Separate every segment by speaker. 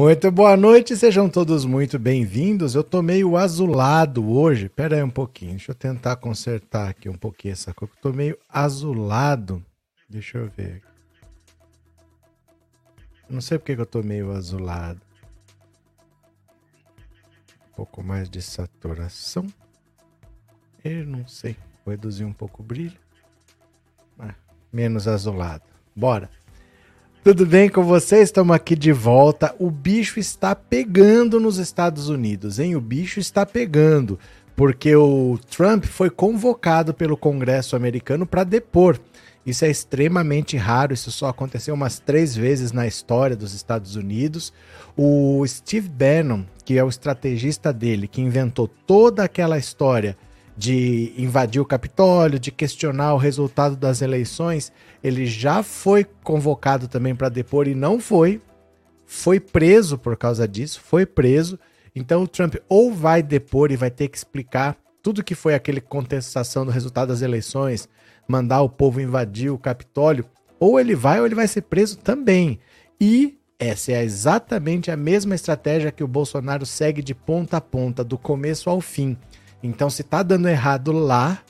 Speaker 1: Muito boa noite, sejam todos muito bem-vindos. Eu tô meio azulado hoje. Pera aí um pouquinho, deixa eu tentar consertar aqui um pouquinho essa coisa. Eu tô meio azulado. Deixa eu ver. Não sei porque que eu tô meio azulado. Um pouco mais de saturação. Eu não sei. Vou reduzir um pouco o brilho. Ah, menos azulado. Bora. Tudo bem com vocês? Estamos aqui de volta. O bicho está pegando nos Estados Unidos, hein? O bicho está pegando, porque o Trump foi convocado pelo Congresso americano para depor. Isso é extremamente raro, isso só aconteceu umas três vezes na história dos Estados Unidos. O Steve Bannon, que é o estrategista dele, que inventou toda aquela história de invadir o Capitólio, de questionar o resultado das eleições, ele já foi convocado também para depor e não foi. Foi preso por causa disso, foi preso. Então o Trump ou vai depor e vai ter que explicar tudo que foi aquele contestação do resultado das eleições, mandar o povo invadir o Capitólio, ou ele vai ou ele vai ser preso também. E essa é exatamente a mesma estratégia que o Bolsonaro segue de ponta a ponta, do começo ao fim. Então, se está dando errado lá,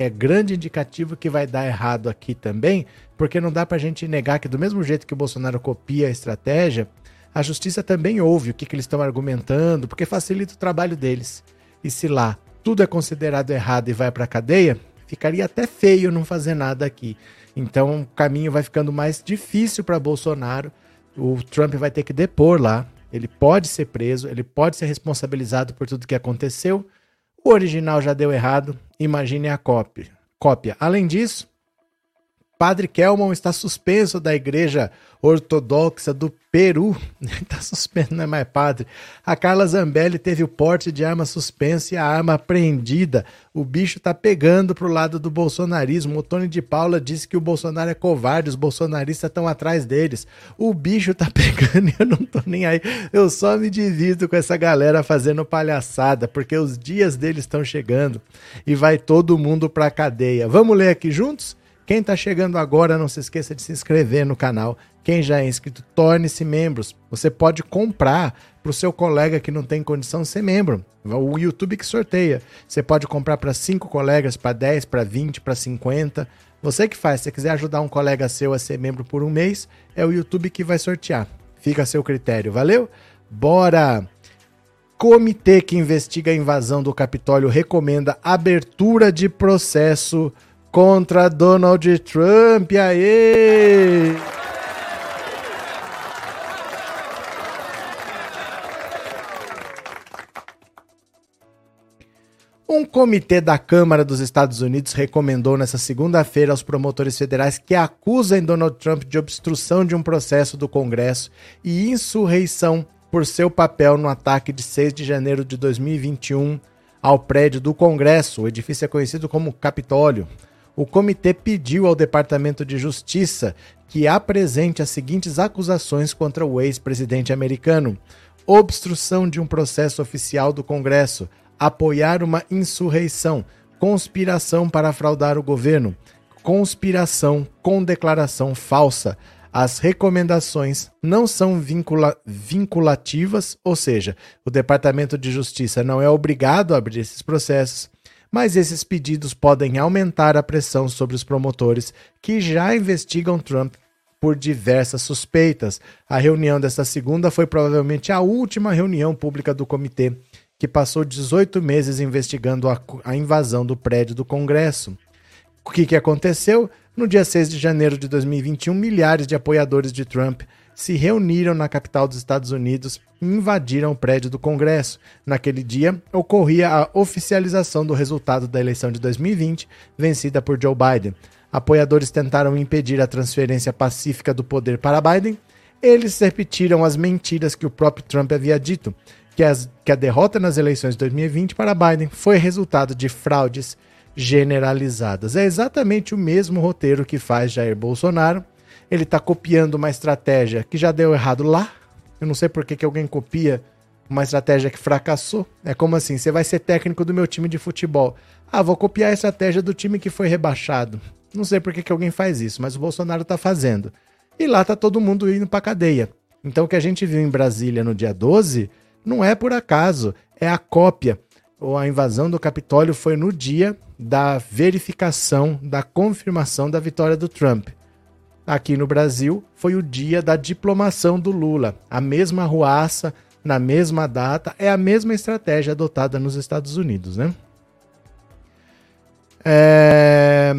Speaker 1: é grande indicativo que vai dar errado aqui também, porque não dá para a gente negar que, do mesmo jeito que o Bolsonaro copia a estratégia, a justiça também ouve o que, que eles estão argumentando, porque facilita o trabalho deles. E se lá tudo é considerado errado e vai para a cadeia, ficaria até feio não fazer nada aqui. Então o caminho vai ficando mais difícil para Bolsonaro. O Trump vai ter que depor lá. Ele pode ser preso, ele pode ser responsabilizado por tudo que aconteceu o original já deu errado, imagine a cópia. Além disso, Padre Kelman está suspenso da Igreja Ortodoxa do Peru. Está suspenso, não é mais padre. A Carla Zambelli teve o porte de arma suspensa e a arma apreendida. O bicho está pegando para o lado do bolsonarismo. O Tony de Paula disse que o Bolsonaro é covarde, os bolsonaristas estão atrás deles. O bicho está pegando e eu não tô nem aí. Eu só me divido com essa galera fazendo palhaçada, porque os dias deles estão chegando e vai todo mundo para cadeia. Vamos ler aqui juntos? Quem está chegando agora, não se esqueça de se inscrever no canal. Quem já é inscrito, torne-se membros. Você pode comprar para o seu colega que não tem condição de ser membro. O YouTube que sorteia. Você pode comprar para 5 colegas, para 10, para 20, para 50. Você que faz. Se quiser ajudar um colega seu a ser membro por um mês, é o YouTube que vai sortear. Fica a seu critério. Valeu? Bora! Comitê que investiga a invasão do Capitólio recomenda abertura de processo contra Donald Trump. Aê! Um comitê da Câmara dos Estados Unidos recomendou nesta segunda-feira aos promotores federais que acusem Donald Trump de obstrução de um processo do Congresso e insurreição por seu papel no ataque de 6 de janeiro de 2021 ao prédio do Congresso. O edifício é conhecido como Capitólio o comitê pediu ao Departamento de Justiça que apresente as seguintes acusações contra o ex-presidente americano: obstrução de um processo oficial do Congresso, apoiar uma insurreição, conspiração para fraudar o governo, conspiração com declaração falsa. As recomendações não são vincula vinculativas, ou seja, o Departamento de Justiça não é obrigado a abrir esses processos mas esses pedidos podem aumentar a pressão sobre os promotores que já investigam Trump por diversas suspeitas. A reunião desta segunda foi provavelmente a última reunião pública do comitê, que passou 18 meses investigando a, a invasão do prédio do Congresso. O que, que aconteceu? No dia 6 de janeiro de 2021, milhares de apoiadores de Trump se reuniram na capital dos Estados Unidos e invadiram o prédio do Congresso. Naquele dia, ocorria a oficialização do resultado da eleição de 2020, vencida por Joe Biden. Apoiadores tentaram impedir a transferência pacífica do poder para Biden. Eles repetiram as mentiras que o próprio Trump havia dito, que, as, que a derrota nas eleições de 2020 para Biden foi resultado de fraudes generalizadas. É exatamente o mesmo roteiro que faz Jair Bolsonaro ele está copiando uma estratégia que já deu errado lá. Eu não sei por que, que alguém copia uma estratégia que fracassou. É como assim: você vai ser técnico do meu time de futebol. Ah, vou copiar a estratégia do time que foi rebaixado. Não sei por que, que alguém faz isso, mas o Bolsonaro está fazendo. E lá tá todo mundo indo para cadeia. Então o que a gente viu em Brasília no dia 12 não é por acaso, é a cópia. Ou a invasão do Capitólio foi no dia da verificação, da confirmação da vitória do Trump. Aqui no Brasil foi o dia da diplomação do Lula. A mesma ruaça, na mesma data, é a mesma estratégia adotada nos Estados Unidos, né? É...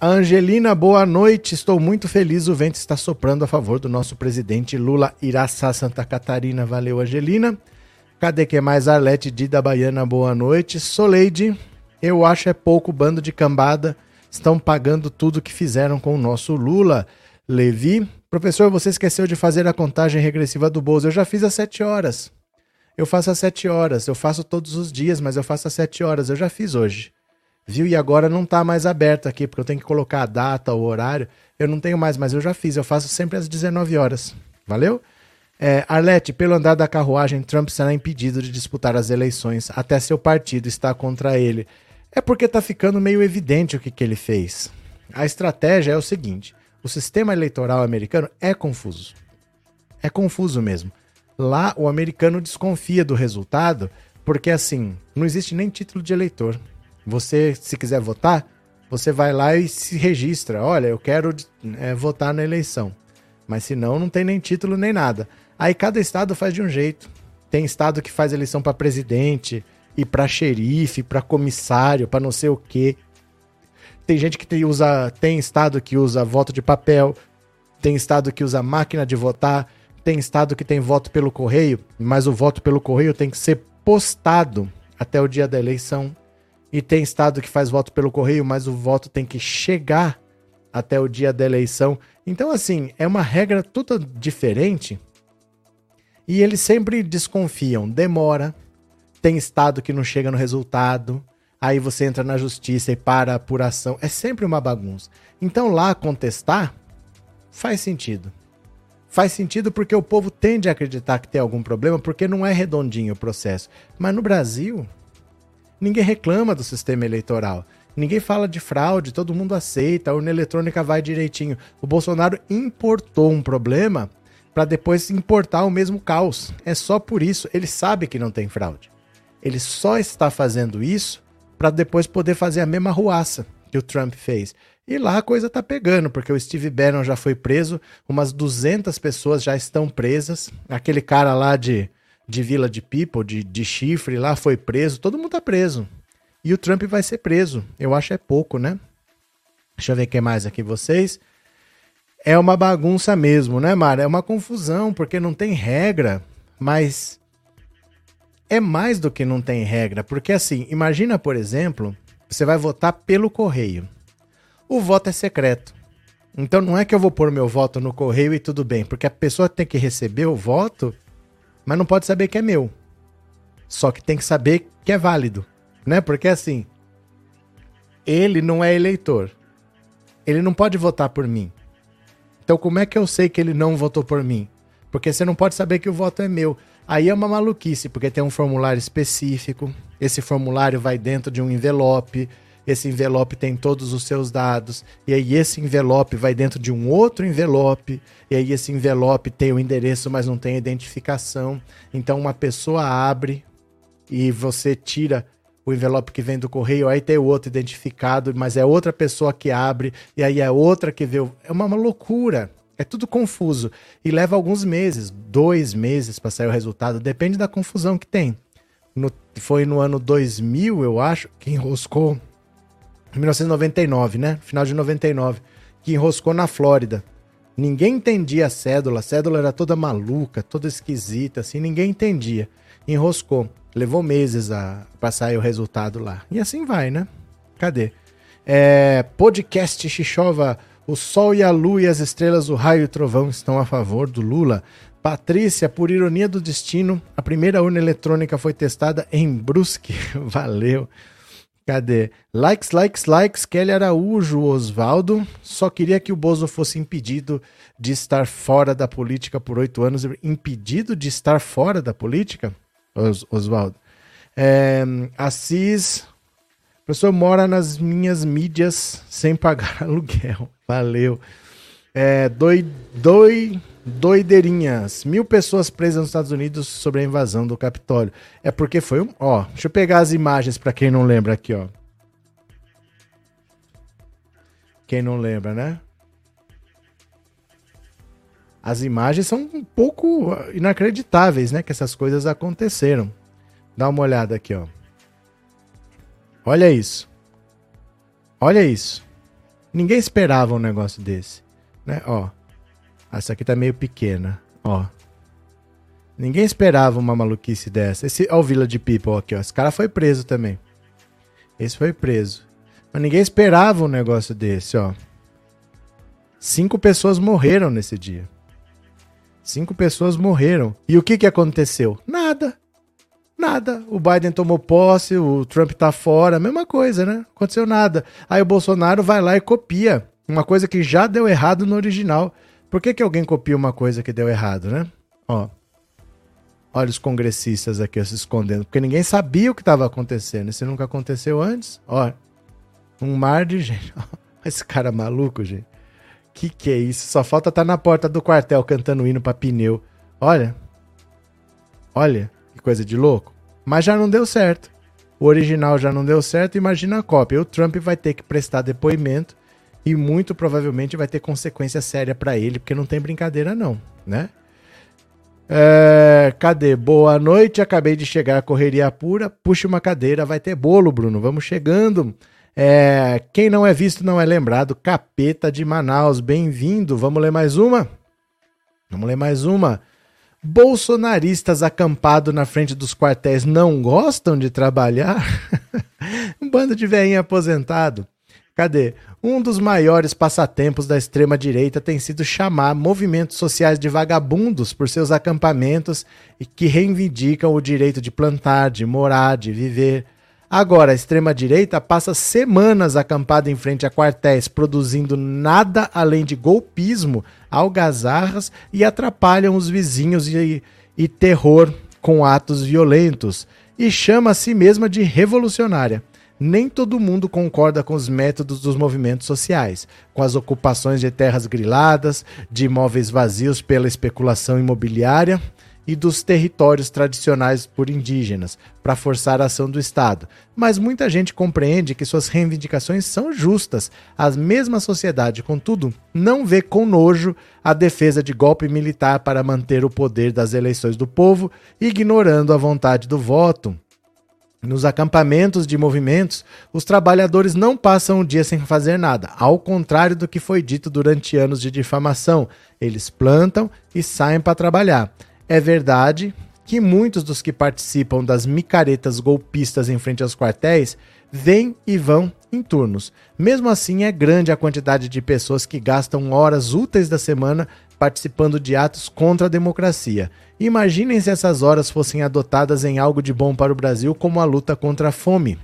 Speaker 1: Angelina, boa noite. Estou muito feliz. O vento está soprando a favor do nosso presidente Lula Iraçá Santa Catarina. Valeu, Angelina. Cadê que mais? Arlete Dida Baiana, boa noite. Soleide, eu acho é pouco bando de cambada. Estão pagando tudo que fizeram com o nosso Lula. Levi, professor, você esqueceu de fazer a contagem regressiva do Bozo. Eu já fiz às 7 horas. Eu faço às 7 horas. Eu faço todos os dias, mas eu faço às 7 horas. Eu já fiz hoje viu? E agora não está mais aberto aqui, porque eu tenho que colocar a data, o horário. Eu não tenho mais, mas eu já fiz, eu faço sempre às 19 horas. Valeu? É, Arlete, pelo andar da carruagem, Trump será impedido de disputar as eleições, até seu partido está contra ele. É porque está ficando meio evidente o que, que ele fez. A estratégia é o seguinte: o sistema eleitoral americano é confuso. É confuso mesmo. Lá, o americano desconfia do resultado, porque assim, não existe nem título de eleitor. Você, se quiser votar, você vai lá e se registra. Olha, eu quero é, votar na eleição. Mas se não, não tem nem título nem nada. Aí cada estado faz de um jeito. Tem estado que faz eleição para presidente e para xerife, para comissário, para não sei o quê. Tem gente que usa, tem estado que usa voto de papel, tem estado que usa máquina de votar, tem estado que tem voto pelo correio, mas o voto pelo correio tem que ser postado até o dia da eleição. E tem estado que faz voto pelo correio, mas o voto tem que chegar até o dia da eleição. Então, assim, é uma regra toda diferente. E eles sempre desconfiam. Demora, tem estado que não chega no resultado. Aí você entra na justiça e para a apuração. É sempre uma bagunça. Então, lá contestar faz sentido. Faz sentido porque o povo tende a acreditar que tem algum problema, porque não é redondinho o processo. Mas no Brasil, ninguém reclama do sistema eleitoral. Ninguém fala de fraude, todo mundo aceita, a urna eletrônica vai direitinho. O Bolsonaro importou um problema para depois importar o mesmo caos. É só por isso. Ele sabe que não tem fraude. Ele só está fazendo isso para depois poder fazer a mesma ruaça que o Trump fez. E lá a coisa tá pegando, porque o Steve Bannon já foi preso, umas 200 pessoas já estão presas. Aquele cara lá de de Vila de People, de, de chifre lá, foi preso. Todo mundo tá preso. E o Trump vai ser preso. Eu acho é pouco, né? Deixa eu ver o que mais aqui vocês. É uma bagunça mesmo, né, Mara? É uma confusão, porque não tem regra, mas é mais do que não tem regra. Porque assim, imagina, por exemplo, você vai votar pelo correio. O voto é secreto. Então não é que eu vou pôr meu voto no correio e tudo bem, porque a pessoa tem que receber o voto mas não pode saber que é meu. Só que tem que saber que é válido, né? Porque assim, ele não é eleitor. Ele não pode votar por mim. Então como é que eu sei que ele não votou por mim? Porque você não pode saber que o voto é meu. Aí é uma maluquice, porque tem um formulário específico. Esse formulário vai dentro de um envelope esse envelope tem todos os seus dados, e aí esse envelope vai dentro de um outro envelope, e aí esse envelope tem o endereço, mas não tem identificação. Então uma pessoa abre e você tira o envelope que vem do correio, aí tem o outro identificado, mas é outra pessoa que abre, e aí é outra que vê. O... É uma, uma loucura. É tudo confuso. E leva alguns meses, dois meses para sair o resultado, depende da confusão que tem. No, foi no ano 2000, eu acho, que enroscou 1999, né? Final de 99, que enroscou na Flórida. Ninguém entendia a cédula, a cédula era toda maluca, toda esquisita, assim, ninguém entendia. Enroscou. Levou meses a passar o resultado lá. E assim vai, né? Cadê? É, podcast Xixova, o sol e a lua e as estrelas, o raio e o trovão estão a favor do Lula. Patrícia, por ironia do destino, a primeira urna eletrônica foi testada em Brusque. Valeu. Cadê? Likes, likes, likes. Kelly Araújo, Osvaldo. Só queria que o Bozo fosse impedido de estar fora da política por oito anos. Impedido de estar fora da política? Os. É, Assis. O professor mora nas minhas mídias sem pagar aluguel. Valeu. É, doi, doi, Doideirinhas. Mil pessoas presas nos Estados Unidos sobre a invasão do Capitólio. É porque foi um. Ó, deixa eu pegar as imagens para quem não lembra aqui, ó. Quem não lembra, né? As imagens são um pouco inacreditáveis, né? Que essas coisas aconteceram. Dá uma olhada aqui, ó. Olha isso. Olha isso. Ninguém esperava um negócio desse, né? Ó. Essa aqui tá meio pequena, ó. Ninguém esperava uma maluquice dessa. Esse, ó, o Village People aqui, ó. Esse cara foi preso também. Esse foi preso. Mas ninguém esperava um negócio desse, ó. Cinco pessoas morreram nesse dia. Cinco pessoas morreram. E o que, que aconteceu? Nada. Nada. O Biden tomou posse, o Trump tá fora, mesma coisa, né? Aconteceu nada. Aí o Bolsonaro vai lá e copia uma coisa que já deu errado no original. Por que, que alguém copia uma coisa que deu errado, né? Ó. Olha os congressistas aqui se escondendo, porque ninguém sabia o que estava acontecendo. Isso nunca aconteceu antes. Ó, um mar de gente. Esse cara maluco, gente. Que que é isso? Só falta estar tá na porta do quartel cantando hino para pneu. Olha. Olha, que coisa de louco. Mas já não deu certo. O original já não deu certo, imagina a cópia. O Trump vai ter que prestar depoimento e muito provavelmente vai ter consequência séria para ele, porque não tem brincadeira não, né? É, cadê? Boa noite, acabei de chegar, correria pura. Puxa uma cadeira, vai ter bolo, Bruno. Vamos chegando. É, quem não é visto não é lembrado. Capeta de Manaus, bem-vindo. Vamos ler mais uma? Vamos ler mais uma. Bolsonaristas acampados na frente dos quartéis não gostam de trabalhar? um bando de velhinho aposentado. Cadê? Um dos maiores passatempos da extrema-direita tem sido chamar movimentos sociais de vagabundos por seus acampamentos e que reivindicam o direito de plantar, de morar, de viver. Agora, a extrema-direita passa semanas acampada em frente a quartéis, produzindo nada além de golpismo, algazarras e atrapalham os vizinhos e, e terror com atos violentos. E chama a si mesma de revolucionária nem todo mundo concorda com os métodos dos movimentos sociais, com as ocupações de terras griladas, de imóveis vazios pela especulação imobiliária e dos territórios tradicionais por indígenas, para forçar a ação do Estado. Mas muita gente compreende que suas reivindicações são justas. A mesma sociedade, contudo, não vê com nojo a defesa de golpe militar para manter o poder das eleições do povo, ignorando a vontade do voto. Nos acampamentos de movimentos, os trabalhadores não passam o dia sem fazer nada, ao contrário do que foi dito durante anos de difamação. Eles plantam e saem para trabalhar. É verdade que muitos dos que participam das micaretas golpistas em frente aos quartéis vêm e vão em turnos. Mesmo assim, é grande a quantidade de pessoas que gastam horas úteis da semana participando de atos contra a democracia. Imaginem se essas horas fossem adotadas em algo de bom para o Brasil, como a luta contra a fome.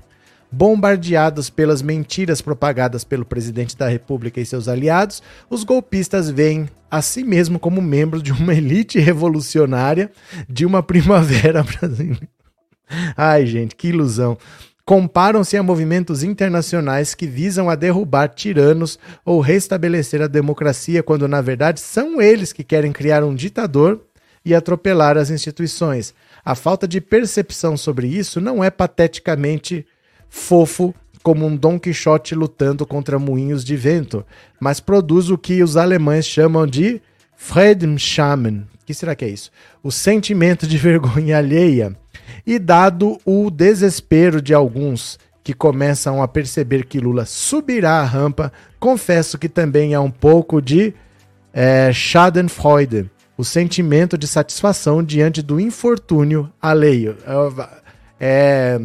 Speaker 1: Bombardeados pelas mentiras propagadas pelo presidente da República e seus aliados, os golpistas veem a si mesmo como membros de uma elite revolucionária de uma primavera brasileira. Ai, gente, que ilusão. Comparam-se a movimentos internacionais que visam a derrubar tiranos ou restabelecer a democracia, quando na verdade são eles que querem criar um ditador e atropelar as instituições. A falta de percepção sobre isso não é pateticamente fofo como um Dom Quixote lutando contra moinhos de vento, mas produz o que os alemães chamam de Fremdscham. Que será que é isso? O sentimento de vergonha alheia. E dado o desespero de alguns que começam a perceber que Lula subirá a rampa, confesso que também há um pouco de é, Schadenfreude, o sentimento de satisfação diante do infortúnio alheio. É,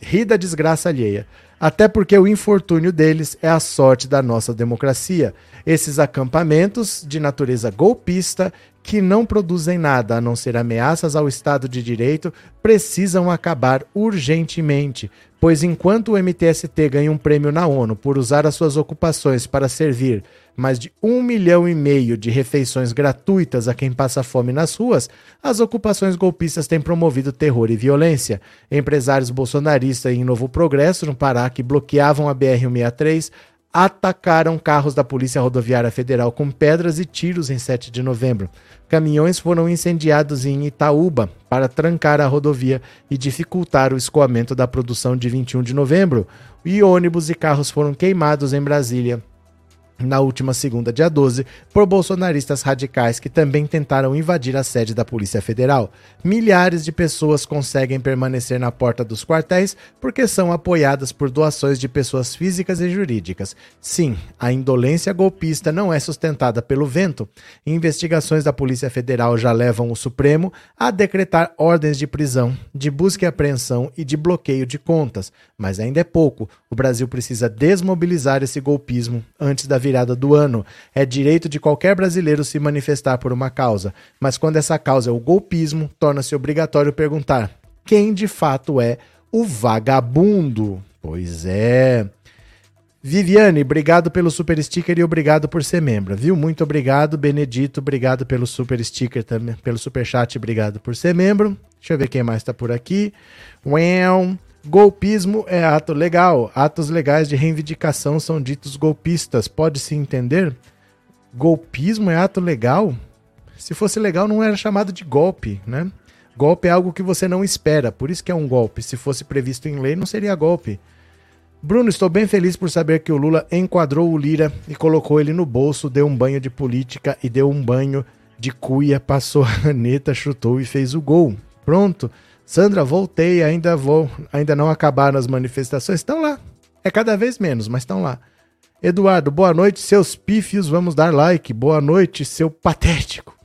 Speaker 1: rir da desgraça alheia. Até porque o infortúnio deles é a sorte da nossa democracia. Esses acampamentos de natureza golpista, que não produzem nada a não ser ameaças ao Estado de Direito, precisam acabar urgentemente, pois enquanto o MTST ganha um prêmio na ONU por usar as suas ocupações para servir mais de um milhão e meio de refeições gratuitas a quem passa fome nas ruas, as ocupações golpistas têm promovido terror e violência. Empresários bolsonaristas em Novo Progresso, no Pará, que bloqueavam a BR-163, atacaram carros da Polícia Rodoviária Federal com pedras e tiros em 7 de novembro. Caminhões foram incendiados em Itaúba para trancar a rodovia e dificultar o escoamento da produção de 21 de novembro. E ônibus e carros foram queimados em Brasília na última segunda, dia 12, por bolsonaristas radicais que também tentaram invadir a sede da Polícia Federal. Milhares de pessoas conseguem permanecer na porta dos quartéis porque são apoiadas por doações de pessoas físicas e jurídicas. Sim, a indolência golpista não é sustentada pelo vento. Investigações da Polícia Federal já levam o Supremo a decretar ordens de prisão, de busca e apreensão e de bloqueio de contas. Mas ainda é pouco. O Brasil precisa desmobilizar esse golpismo antes da virada do ano. É direito de qualquer brasileiro se manifestar por uma causa, mas quando essa causa é o golpismo, torna-se obrigatório perguntar: quem de fato é o vagabundo? Pois é. Viviane, obrigado pelo super sticker e obrigado por ser membro, viu? Muito obrigado, Benedito, obrigado pelo super sticker também, pelo super chat, obrigado por ser membro. Deixa eu ver quem mais tá por aqui. Well, Golpismo é ato legal. Atos legais de reivindicação são ditos golpistas. Pode-se entender? Golpismo é ato legal? Se fosse legal, não era chamado de golpe, né? Golpe é algo que você não espera, por isso que é um golpe. Se fosse previsto em lei, não seria golpe. Bruno, estou bem feliz por saber que o Lula enquadrou o Lira e colocou ele no bolso, deu um banho de política e deu um banho de cuia, passou a caneta, chutou e fez o gol. Pronto. Sandra, voltei, ainda vou, ainda não acabaram as manifestações. Estão lá. É cada vez menos, mas estão lá. Eduardo, boa noite, seus pífios, vamos dar like. Boa noite, seu patético.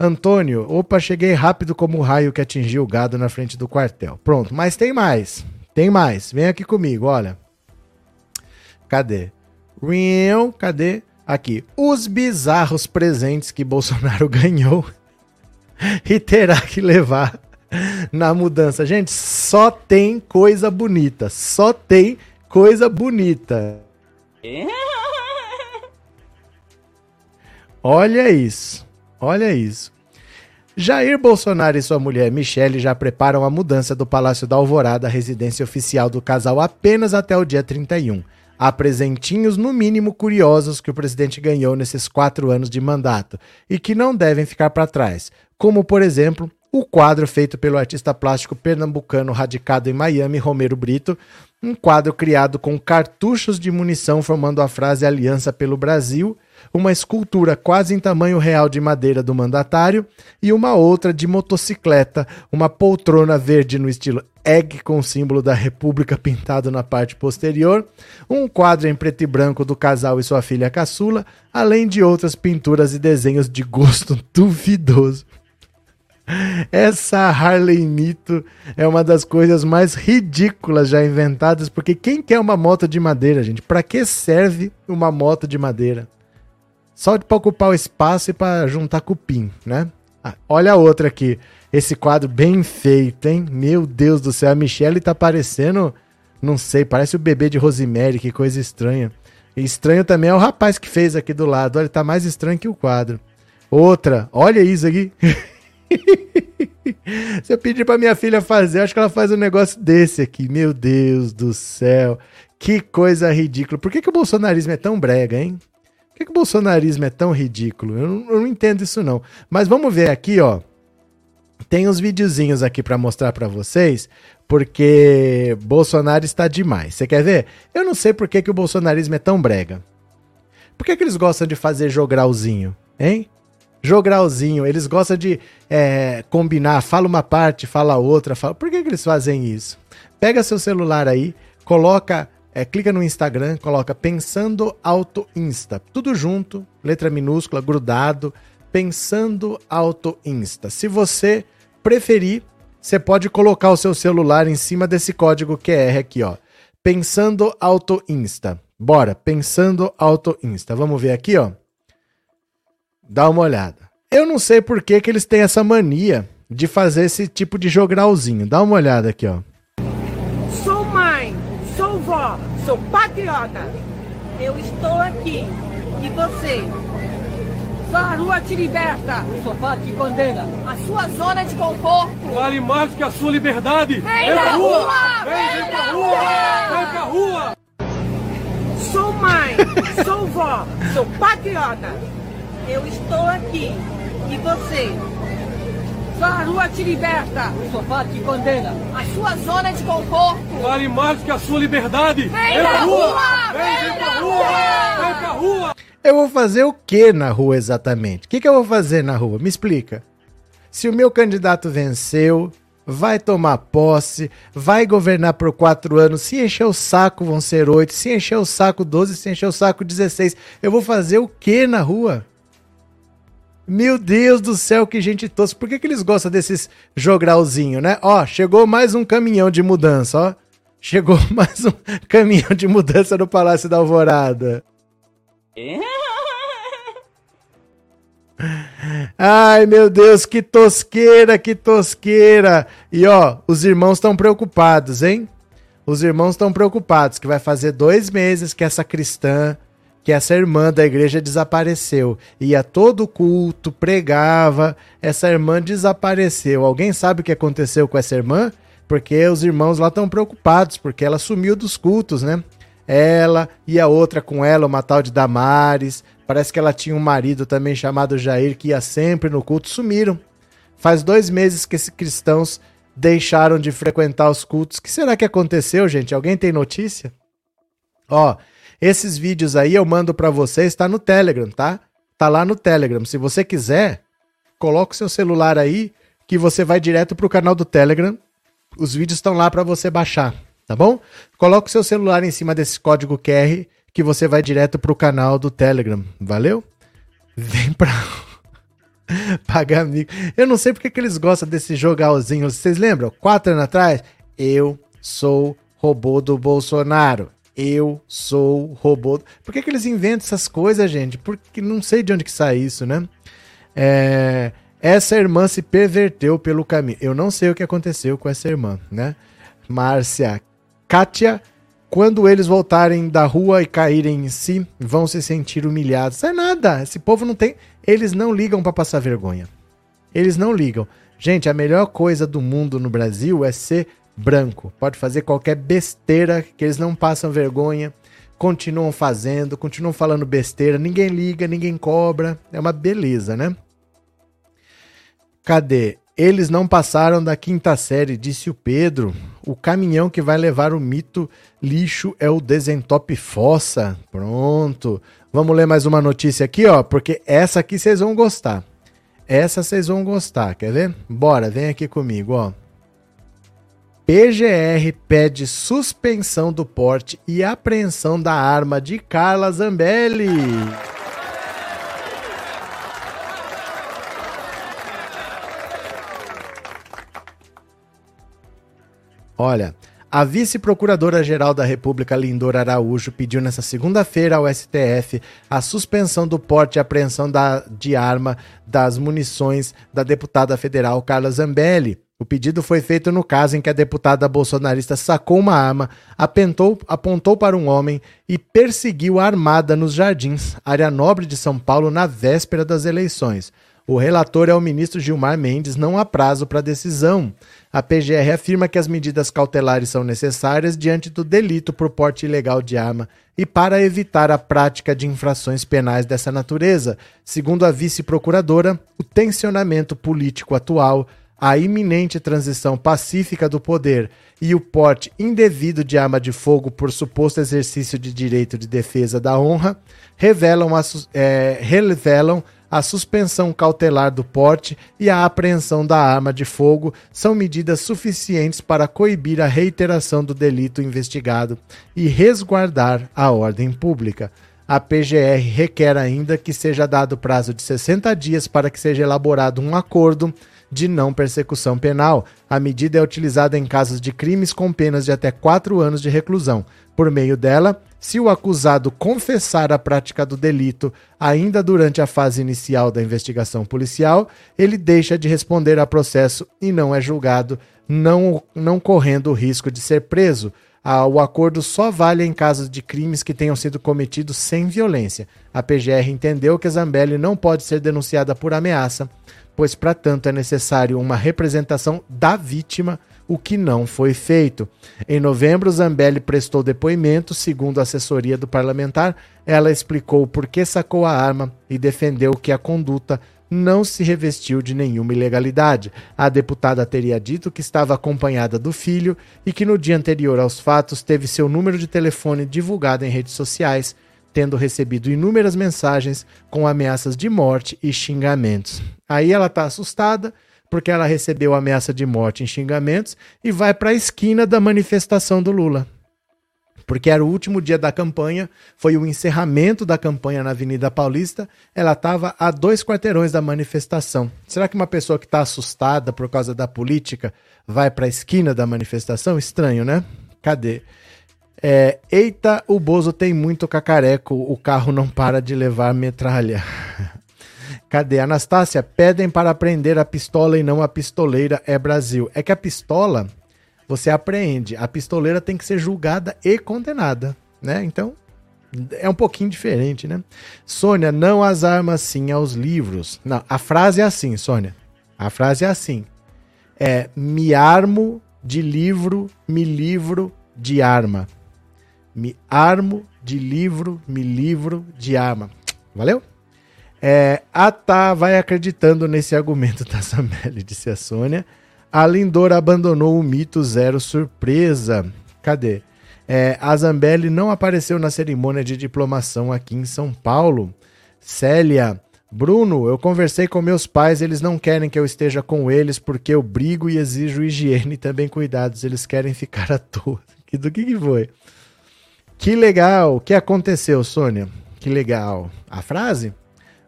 Speaker 1: Antônio, opa, cheguei rápido como o raio que atingiu o gado na frente do quartel. Pronto, mas tem mais. Tem mais. Vem aqui comigo, olha. Cadê? Real, cadê? Aqui. Os bizarros presentes que Bolsonaro ganhou e terá que levar na mudança. Gente, só tem coisa bonita. Só tem coisa bonita. Olha isso. Olha isso. Jair Bolsonaro e sua mulher Michele já preparam a mudança do Palácio da Alvorada, residência oficial do casal, apenas até o dia 31. Há presentinhos, no mínimo curiosos, que o presidente ganhou nesses quatro anos de mandato e que não devem ficar para trás, como, por exemplo, o quadro feito pelo artista plástico pernambucano radicado em Miami, Romero Brito, um quadro criado com cartuchos de munição formando a frase Aliança pelo Brasil, uma escultura quase em tamanho real de madeira do mandatário e uma outra de motocicleta, uma poltrona verde no estilo egg com o símbolo da República pintado na parte posterior, um quadro em preto e branco do casal e sua filha caçula, além de outras pinturas e desenhos de gosto duvidoso. Essa Harley Mito é uma das coisas mais ridículas já inventadas, porque quem quer uma moto de madeira, gente? Para que serve uma moto de madeira? Só para ocupar o espaço e para juntar cupim, né? Ah, olha a outra aqui. Esse quadro bem feito, hein? Meu Deus do céu, a Michelle tá parecendo, não sei, parece o bebê de Rosemary, que coisa estranha. E estranho também é o rapaz que fez aqui do lado. Olha, tá mais estranho que o quadro. Outra, olha isso aqui. Se eu pedir pra minha filha fazer, acho que ela faz um negócio desse aqui. Meu Deus do céu. Que coisa ridícula. Por que, que o bolsonarismo é tão brega, hein? Por que, que o bolsonarismo é tão ridículo? Eu não, eu não entendo isso, não. Mas vamos ver aqui, ó. Tem uns videozinhos aqui para mostrar para vocês, porque Bolsonaro está demais. Você quer ver? Eu não sei por que, que o bolsonarismo é tão brega. Por que, que eles gostam de fazer jogralzinho, hein? Jogralzinho. Eles gostam de é, combinar, fala uma parte, fala outra. Fala... Por que, que eles fazem isso? Pega seu celular aí, coloca, é, clica no Instagram, coloca Pensando Auto Insta. Tudo junto, letra minúscula, grudado. Pensando Auto Insta. Se você preferir, você pode colocar o seu celular em cima desse código QR aqui, ó. Pensando Auto Insta. Bora, Pensando Auto Insta. Vamos ver aqui, ó. Dá uma olhada. Eu não sei por que, que eles têm essa mania de fazer esse tipo de jogralzinho. Dá uma olhada aqui, ó.
Speaker 2: Sou mãe, sou vó, sou patriota. Eu estou aqui. E você? Só a rua te liberta.
Speaker 3: O sofá te condena.
Speaker 2: A sua zona de conforto.
Speaker 3: Vale mais que a sua liberdade.
Speaker 2: Vem, Vem pra rua!
Speaker 3: Vem, vem pra rua! Vem pra rua!
Speaker 2: Sou mãe. Sou vó, sou patriota. Eu estou aqui. E você? Só a rua te liberta.
Speaker 3: O sofá te condena.
Speaker 2: A sua zona de conforto.
Speaker 3: Vale mais que a sua liberdade.
Speaker 2: Vem pra rua!
Speaker 3: Vem, vem pra rua! Vem pra rua!
Speaker 1: Eu vou fazer o que na rua exatamente? O que, que eu vou fazer na rua? Me explica. Se o meu candidato venceu, vai tomar posse, vai governar por quatro anos. Se encher o saco, vão ser oito. Se encher o saco, doze. Se encher o saco, dezesseis. Eu vou fazer o que na rua? Meu Deus do céu, que gente tosca. Por que, que eles gostam desses jogralzinho, né? Ó, chegou mais um caminhão de mudança, ó. Chegou mais um caminhão de mudança no Palácio da Alvorada. Ai, meu Deus, que tosqueira, que tosqueira. E ó, os irmãos estão preocupados, hein? Os irmãos estão preocupados que vai fazer dois meses que essa cristã, que essa irmã da igreja desapareceu. Ia todo culto, pregava, essa irmã desapareceu. Alguém sabe o que aconteceu com essa irmã? Porque os irmãos lá estão preocupados, porque ela sumiu dos cultos, né? Ela e a outra com ela, uma tal de Damares. Parece que ela tinha um marido também chamado Jair, que ia sempre no culto, sumiram. Faz dois meses que esses cristãos deixaram de frequentar os cultos. O que será que aconteceu, gente? Alguém tem notícia? Ó, esses vídeos aí eu mando para vocês, tá no Telegram, tá? Tá lá no Telegram. Se você quiser, coloca o seu celular aí que você vai direto pro canal do Telegram. Os vídeos estão lá para você baixar, tá bom? Coloca o seu celular em cima desse código QR que você vai direto pro canal do Telegram. Valeu? Vem pra pagar amigo. Eu não sei porque que eles gostam desse jogalzinho. Vocês lembram? Quatro anos atrás, eu sou robô do Bolsonaro. Eu sou robô. Por que, que eles inventam essas coisas, gente? Porque não sei de onde que sai isso, né? É... Essa irmã se perverteu pelo caminho. Eu não sei o que aconteceu com essa irmã, né? Márcia Kátia quando eles voltarem da rua e caírem em si, vão se sentir humilhados. É nada, esse povo não tem. Eles não ligam para passar vergonha. Eles não ligam. Gente, a melhor coisa do mundo no Brasil é ser branco. Pode fazer qualquer besteira que eles não passam vergonha, continuam fazendo, continuam falando besteira, ninguém liga, ninguém cobra. É uma beleza, né? Cadê? Eles não passaram da quinta série, disse o Pedro. O caminhão que vai levar o mito lixo é o Desentope Fossa. Pronto. Vamos ler mais uma notícia aqui, ó, porque essa aqui vocês vão gostar. Essa vocês vão gostar, quer ver? Bora, vem aqui comigo, ó. PGR pede suspensão do porte e apreensão da arma de Carla Zambelli. Olha, a vice-procuradora-geral da República, Lindor Araújo, pediu nesta segunda-feira ao STF a suspensão do porte e apreensão da, de arma das munições da deputada federal Carla Zambelli. O pedido foi feito no caso em que a deputada bolsonarista sacou uma arma, apontou, apontou para um homem e perseguiu armada nos Jardins, área nobre de São Paulo, na véspera das eleições. O relator é o ministro Gilmar Mendes, não há prazo para decisão. A PGR afirma que as medidas cautelares são necessárias diante do delito por porte ilegal de arma e para evitar a prática de infrações penais dessa natureza. Segundo a vice-procuradora, o tensionamento político atual, a iminente transição pacífica do poder e o porte indevido de arma de fogo por suposto exercício de direito de defesa da honra revelam, a, é, revelam a suspensão cautelar do porte e a apreensão da arma de fogo são medidas suficientes para coibir a reiteração do delito investigado e resguardar a ordem pública. A PGR requer ainda que seja dado prazo de 60 dias para que seja elaborado um acordo de não persecução penal. A medida é utilizada em casos de crimes com penas de até quatro anos de reclusão. Por meio dela, se o acusado confessar a prática do delito ainda durante a fase inicial da investigação policial, ele deixa de responder a processo e não é julgado, não, não correndo o risco de ser preso. Ah, o acordo só vale em casos de crimes que tenham sido cometidos sem violência. A PGR entendeu que Zambelli não pode ser denunciada por ameaça, pois, para tanto, é necessário uma representação da vítima o que não foi feito. Em novembro, Zambelli prestou depoimento, segundo a assessoria do parlamentar, ela explicou por que sacou a arma e defendeu que a conduta não se revestiu de nenhuma ilegalidade. A deputada teria dito que estava acompanhada do filho e que no dia anterior aos fatos teve seu número de telefone divulgado em redes sociais, tendo recebido inúmeras mensagens com ameaças de morte e xingamentos. Aí ela está assustada porque ela recebeu ameaça de morte e xingamentos e vai para a esquina da manifestação do Lula porque era o último dia da campanha, foi o encerramento da campanha na Avenida Paulista, ela estava a dois quarteirões da manifestação. Será que uma pessoa que está assustada por causa da política vai para a esquina da manifestação? Estranho, né? Cadê? É, Eita, o Bozo tem muito cacareco, o carro não para de levar metralha. Cadê? Anastácia, pedem para prender a pistola e não a pistoleira é Brasil. É que a pistola você apreende. A pistoleira tem que ser julgada e condenada, né? Então, é um pouquinho diferente, né? Sônia, não as armas sim aos livros. Não, a frase é assim, Sônia. A frase é assim. É me armo de livro, me livro de arma. Me armo de livro, me livro de arma. Valeu? É, ah tá, vai acreditando nesse argumento da Sameli, disse a Sônia. A Lindor abandonou o mito zero surpresa. Cadê? É, a Zambelli não apareceu na cerimônia de diplomação aqui em São Paulo. Célia, Bruno, eu conversei com meus pais, eles não querem que eu esteja com eles porque eu brigo e exijo higiene e também cuidados. Eles querem ficar à toa. Do que, que foi? Que legal! O que aconteceu, Sônia? Que legal. A frase?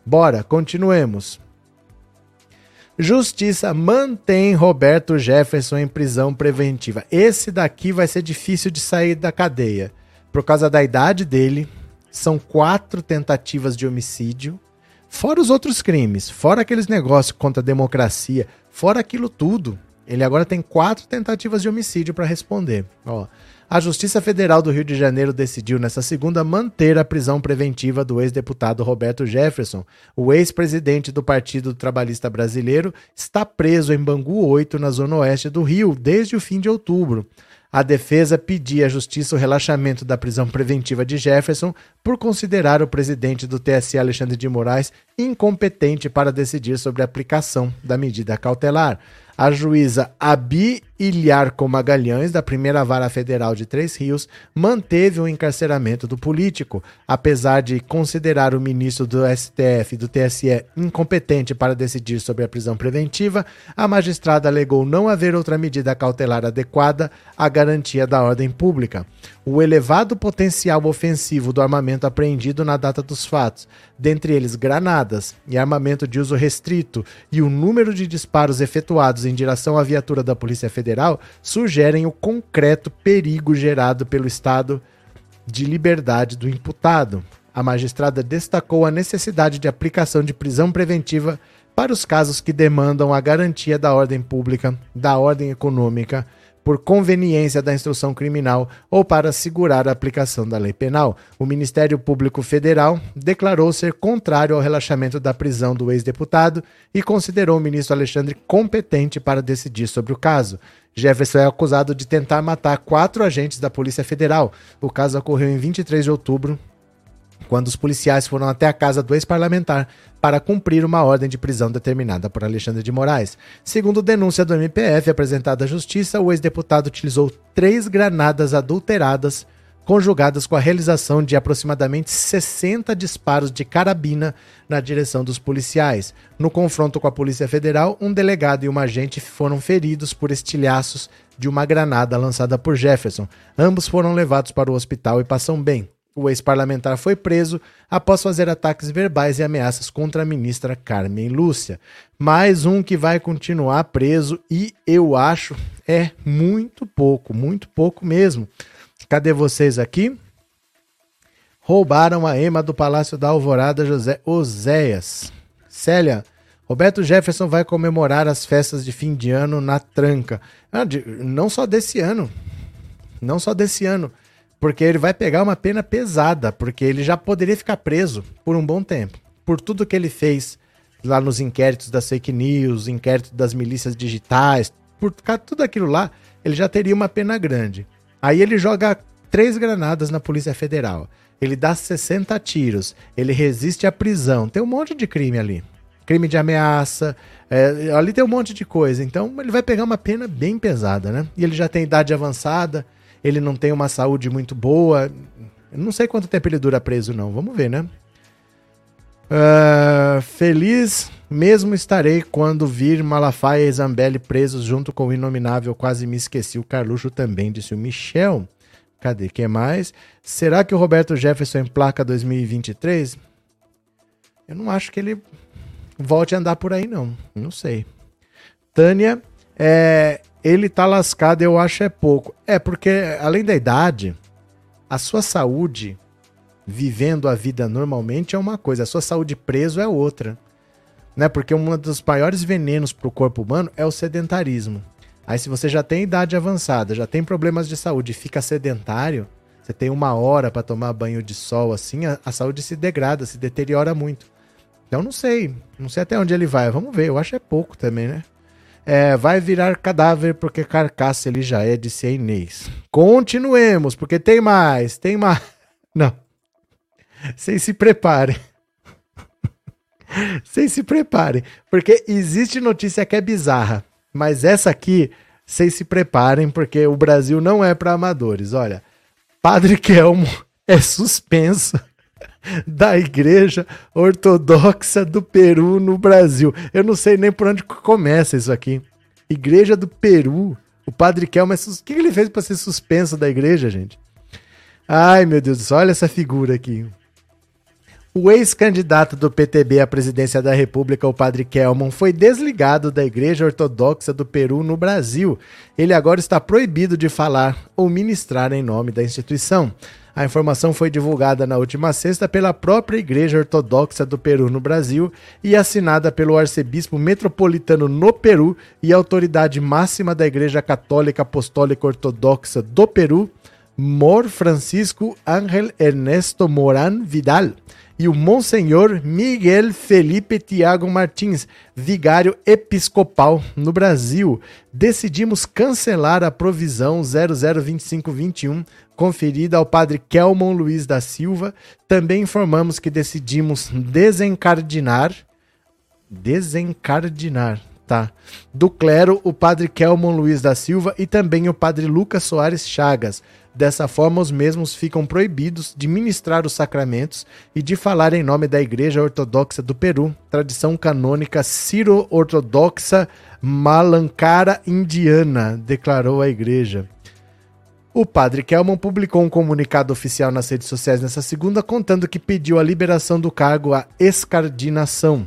Speaker 1: Bora, continuemos. Justiça mantém Roberto Jefferson em prisão preventiva. Esse daqui vai ser difícil de sair da cadeia. Por causa da idade dele, são quatro tentativas de homicídio, fora os outros crimes, fora aqueles negócios contra a democracia, fora aquilo tudo. Ele agora tem quatro tentativas de homicídio para responder. Ó, a Justiça Federal do Rio de Janeiro decidiu nessa segunda manter a prisão preventiva do ex-deputado Roberto Jefferson. O ex-presidente do Partido Trabalhista Brasileiro está preso em Bangu 8, na zona oeste do Rio, desde o fim de outubro. A defesa pedia à justiça o relaxamento da prisão preventiva de Jefferson por considerar o presidente do TSE, Alexandre de Moraes, incompetente para decidir sobre a aplicação da medida cautelar. A juíza Abi Ilharco Magalhães, da primeira vara federal de Três Rios, manteve o encarceramento do político, apesar de considerar o ministro do STF e do TSE incompetente para decidir sobre a prisão preventiva, a magistrada alegou não haver outra medida cautelar adequada à garantia da ordem pública. O elevado potencial ofensivo do armamento apreendido na data dos fatos, dentre eles granadas e armamento de uso restrito, e o número de disparos efetuados em direção à viatura da Polícia Federal sugerem o concreto perigo gerado pelo estado de liberdade do imputado. A magistrada destacou a necessidade de aplicação de prisão preventiva para os casos que demandam a garantia da ordem pública, da ordem econômica, por conveniência da instrução criminal ou para assegurar a aplicação da lei penal. O Ministério Público Federal declarou ser contrário ao relaxamento da prisão do ex-deputado e considerou o ministro Alexandre competente para decidir sobre o caso. Jefferson é acusado de tentar matar quatro agentes da Polícia Federal. O caso ocorreu em 23 de outubro quando os policiais foram até a casa do ex-parlamentar para cumprir uma ordem de prisão determinada por Alexandre de Moraes. Segundo denúncia do MPF apresentada à Justiça, o ex-deputado utilizou três granadas adulteradas, conjugadas com a realização de aproximadamente 60 disparos de carabina na direção dos policiais. No confronto com a Polícia Federal, um delegado e uma agente foram feridos por estilhaços de uma granada lançada por Jefferson. Ambos foram levados para o hospital e passam bem. O ex-parlamentar foi preso após fazer ataques verbais e ameaças contra a ministra Carmen Lúcia. Mais um que vai continuar preso e eu acho é muito pouco, muito pouco mesmo. Cadê vocês aqui? Roubaram a ema do Palácio da Alvorada José Oséias. Célia, Roberto Jefferson vai comemorar as festas de fim de ano na tranca. Ah, não só desse ano. Não só desse ano porque ele vai pegar uma pena pesada, porque ele já poderia ficar preso por um bom tempo. Por tudo que ele fez lá nos inquéritos das fake news, inquérito das milícias digitais, por tudo aquilo lá, ele já teria uma pena grande. Aí ele joga três granadas na Polícia Federal. Ele dá 60 tiros. Ele resiste à prisão. Tem um monte de crime ali. Crime de ameaça. É, ali tem um monte de coisa. Então ele vai pegar uma pena bem pesada, né? E ele já tem idade avançada. Ele não tem uma saúde muito boa. Eu não sei quanto tempo ele dura preso, não. Vamos ver, né? Uh, feliz mesmo estarei quando vir Malafaia e Zambelli presos junto com o Inominável. Quase me esqueci. O Carluxo também, disse o Michel. Cadê? que mais? Será que o Roberto Jefferson emplaca 2023? Eu não acho que ele volte a andar por aí, não. Não sei. Tânia, é, ele tá lascado, eu acho é pouco. É, porque além da idade, a sua saúde vivendo a vida normalmente é uma coisa, a sua saúde preso é outra. Né? Porque um dos maiores venenos para o corpo humano é o sedentarismo. Aí, se você já tem idade avançada, já tem problemas de saúde e fica sedentário, você tem uma hora para tomar banho de sol assim, a, a, saúde se degrada, se deteriora muito. Então, não sei. Não sei até onde ele vai. Vamos ver. Eu acho é pouco também, né? É, vai virar cadáver porque carcaça ele já é, disse a Inês. Continuemos, porque tem mais, tem mais. Não. Vocês se preparem. Vocês se preparem. Porque existe notícia que é bizarra. Mas essa aqui, vocês se preparem, porque o Brasil não é para amadores. Olha, Padre Kelmo é suspenso da Igreja Ortodoxa do Peru no Brasil. Eu não sei nem por onde começa isso aqui. Igreja do Peru. O Padre Kelmo é. O que ele fez para ser suspenso da igreja, gente? Ai, meu Deus do céu, olha essa figura aqui. O ex-candidato do PTB à presidência da República, o padre Kelman, foi desligado da Igreja Ortodoxa do Peru no Brasil. Ele agora está proibido de falar ou ministrar em nome da instituição. A informação foi divulgada na última sexta pela própria Igreja Ortodoxa do Peru no Brasil e assinada pelo arcebispo metropolitano no Peru e autoridade máxima da Igreja Católica Apostólica Ortodoxa do Peru, Mor Francisco Ángel Ernesto Moran Vidal e o Monsenhor Miguel Felipe Tiago Martins, vigário episcopal no Brasil. Decidimos cancelar a provisão 002521 conferida ao padre Kelmon Luiz da Silva. Também informamos que decidimos desencardinar desencardinar, tá? Do clero, o padre Kelmon Luiz da Silva e também o padre Lucas Soares Chagas, Dessa forma, os mesmos ficam proibidos de ministrar os sacramentos e de falar em nome da Igreja Ortodoxa do Peru, tradição canônica ciro-ortodoxa malancara indiana, declarou a Igreja. O padre Kelman publicou um comunicado oficial nas redes sociais nessa segunda, contando que pediu a liberação do cargo à escardinação.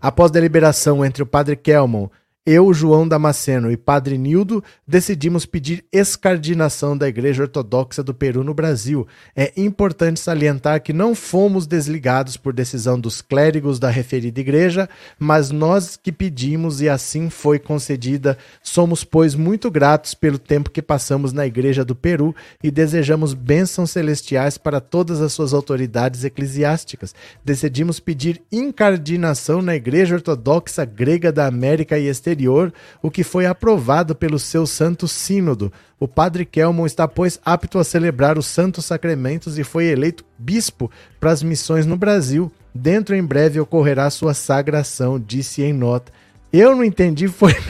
Speaker 1: Após deliberação entre o padre Kelman eu, João Damasceno e Padre Nildo decidimos pedir escardinação da Igreja Ortodoxa do Peru no Brasil. É importante salientar que não fomos desligados por decisão dos clérigos da referida igreja, mas nós que pedimos e assim foi concedida. Somos, pois, muito gratos pelo tempo que passamos na Igreja do Peru e desejamos bênçãos celestiais para todas as suas autoridades eclesiásticas. Decidimos pedir incardinação na Igreja Ortodoxa Grega da América e Exterior exterior, o que foi aprovado pelo seu Santo Sínodo. O padre Kelmon está, pois, apto a celebrar os santos sacramentos e foi eleito bispo para as missões no Brasil. Dentro em breve ocorrerá sua sagração, disse em nota. Eu não entendi, foi.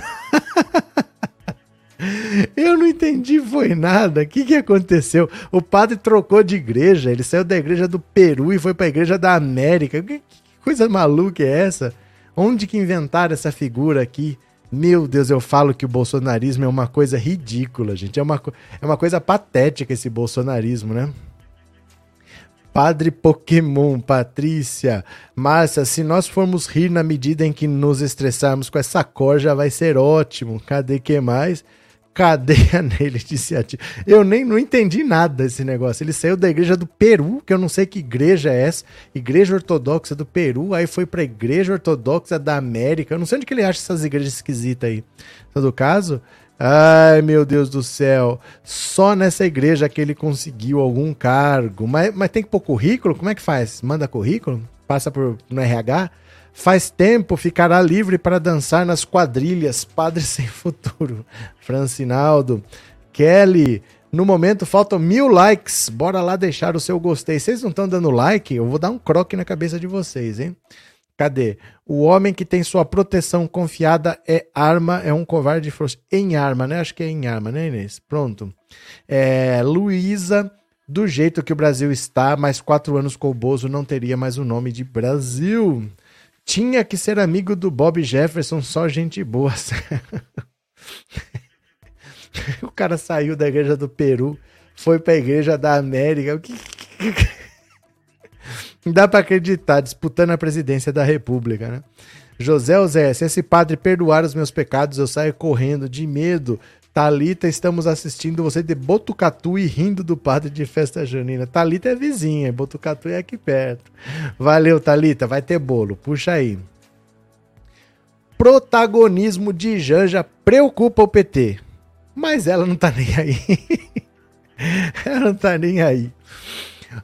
Speaker 1: Eu não entendi, foi nada. O que, que aconteceu? O padre trocou de igreja. Ele saiu da igreja do Peru e foi para a igreja da América. Que, que coisa maluca é essa? Onde que inventaram essa figura aqui? Meu Deus, eu falo que o bolsonarismo é uma coisa ridícula, gente. É uma, é uma coisa patética esse bolsonarismo, né? Padre Pokémon, Patrícia, Márcia, se nós formos rir na medida em que nos estressarmos com essa cor, já vai ser ótimo. Cadê que mais? Cadeia nele, disse a tia. Eu nem não entendi nada desse negócio. Ele saiu da igreja do Peru, que eu não sei que igreja é essa, igreja ortodoxa do Peru, aí foi pra igreja ortodoxa da América. Eu não sei onde que ele acha essas igrejas esquisitas aí. Todo caso, ai meu Deus do céu, só nessa igreja que ele conseguiu algum cargo. Mas, mas tem que pôr currículo? Como é que faz? Manda currículo? Passa por no RH? Faz tempo ficará livre para dançar nas quadrilhas. Padre sem futuro. Francinaldo. Kelly. No momento faltam mil likes. Bora lá deixar o seu gostei. Vocês não estão dando like? Eu vou dar um croque na cabeça de vocês, hein? Cadê? O homem que tem sua proteção confiada é arma, é um covarde frouxo. Em arma, né? Acho que é em arma, né, Inês? Pronto. É, Luísa, do jeito que o Brasil está, mais quatro anos com o Bozo não teria mais o nome de Brasil. Tinha que ser amigo do Bob Jefferson, só gente boa. o cara saiu da igreja do Peru, foi para a igreja da América. O que. Não dá para acreditar, disputando a presidência da República, né? José José, se esse padre perdoar os meus pecados, eu saio correndo de medo. Talita, estamos assistindo você de Botucatu e rindo do padre de festa junina. Talita é vizinha, Botucatu é aqui perto. Valeu, Talita, vai ter bolo. Puxa aí. Protagonismo de Janja preocupa o PT. Mas ela não tá nem aí. ela não tá nem aí.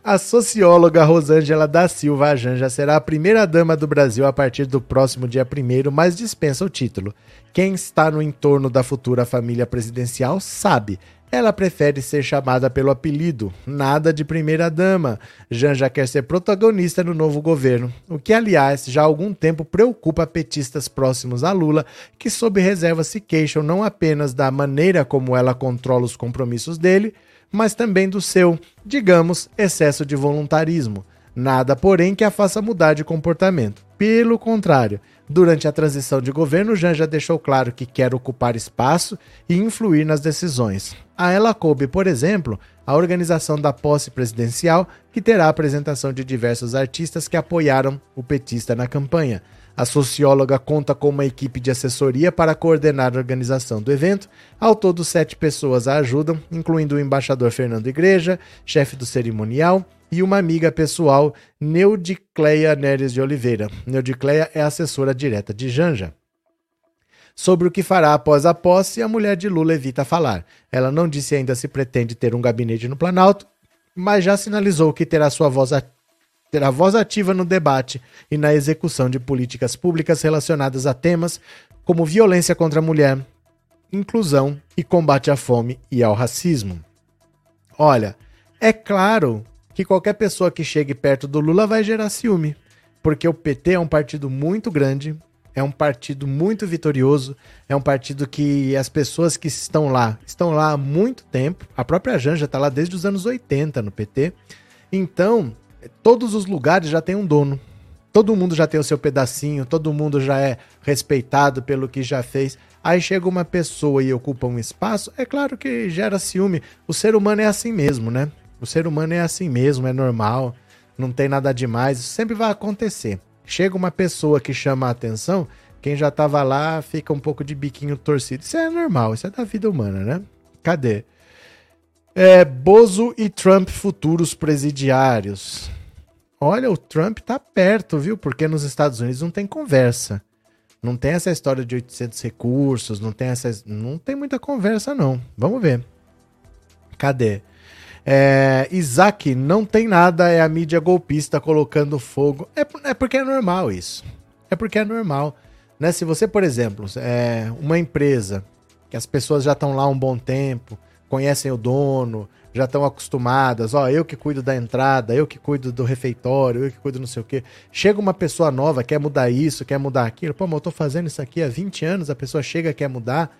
Speaker 1: A socióloga Rosângela da Silva Janja será a primeira dama do Brasil a partir do próximo dia 1 mas dispensa o título. Quem está no entorno da futura família presidencial sabe. Ela prefere ser chamada pelo apelido, nada de primeira dama. Janja quer ser protagonista no novo governo, o que, aliás, já há algum tempo preocupa petistas próximos a Lula, que, sob reserva, se queixam não apenas da maneira como ela controla os compromissos dele, mas também do seu, digamos, excesso de voluntarismo. Nada, porém, que a faça mudar de comportamento. Pelo contrário, durante a transição de governo, Jean já deixou claro que quer ocupar espaço e influir nas decisões. A ela coube, por exemplo, a organização da posse presidencial, que terá a apresentação de diversos artistas que apoiaram o petista na campanha. A socióloga conta com uma equipe de assessoria para coordenar a organização do evento. Ao todo, sete pessoas a ajudam, incluindo o embaixador Fernando Igreja, chefe do cerimonial, e uma amiga pessoal, Neudicleia Neres de Oliveira. Neudicleia é assessora direta de Janja. Sobre o que fará após a posse, a mulher de Lula evita falar. Ela não disse ainda se pretende ter um gabinete no Planalto, mas já sinalizou que terá sua voz terá voz ativa no debate e na execução de políticas públicas relacionadas a temas como violência contra a mulher, inclusão e combate à fome e ao racismo. Olha, é claro que qualquer pessoa que chegue perto do Lula vai gerar ciúme, porque o PT é um partido muito grande, é um partido muito vitorioso, é um partido que as pessoas que estão lá estão lá há muito tempo. A própria Janja está lá desde os anos 80 no PT. Então, todos os lugares já tem um dono. Todo mundo já tem o seu pedacinho, todo mundo já é respeitado pelo que já fez. Aí chega uma pessoa e ocupa um espaço, é claro que gera ciúme. O ser humano é assim mesmo, né? O ser humano é assim mesmo, é normal, não tem nada demais, isso sempre vai acontecer. Chega uma pessoa que chama a atenção, quem já tava lá fica um pouco de biquinho torcido. Isso é normal, isso é da vida humana, né? Cadê? É, Bozo e Trump futuros presidiários. Olha, o Trump tá perto, viu? Porque nos Estados Unidos não tem conversa. Não tem essa história de 800 recursos, não tem essa, não tem muita conversa não. Vamos ver. Cadê? É, Isaac, não tem nada, é a mídia golpista colocando fogo. É, é porque é normal isso. É porque é normal. Né? Se você, por exemplo, é uma empresa que as pessoas já estão lá um bom tempo, conhecem o dono, já estão acostumadas, ó, eu que cuido da entrada, eu que cuido do refeitório, eu que cuido não sei o quê. Chega uma pessoa nova, quer mudar isso, quer mudar aquilo. Pô, mas eu tô fazendo isso aqui há 20 anos, a pessoa chega quer mudar.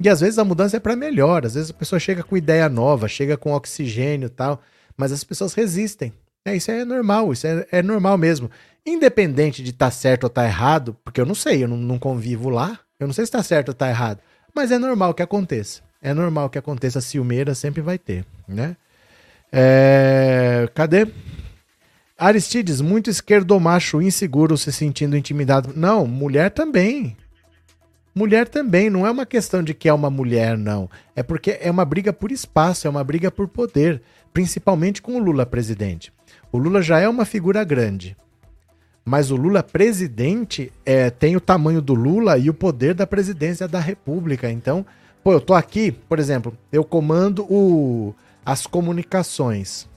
Speaker 1: E às vezes a mudança é para melhor, às vezes a pessoa chega com ideia nova, chega com oxigênio e tal, mas as pessoas resistem. É, isso é normal, isso é, é normal mesmo. Independente de estar tá certo ou estar tá errado, porque eu não sei, eu não, não convivo lá, eu não sei se está certo ou está errado, mas é normal que aconteça. É normal que aconteça ciumeira, sempre vai ter, né? É... Cadê? Aristides, muito esquerdomacho inseguro se sentindo intimidado. Não, mulher também. Mulher também, não é uma questão de que é uma mulher, não. É porque é uma briga por espaço, é uma briga por poder, principalmente com o Lula presidente. O Lula já é uma figura grande. Mas o Lula presidente é, tem o tamanho do Lula e o poder da presidência da República. Então, Pô, eu tô aqui, por exemplo, eu comando o, as comunicações.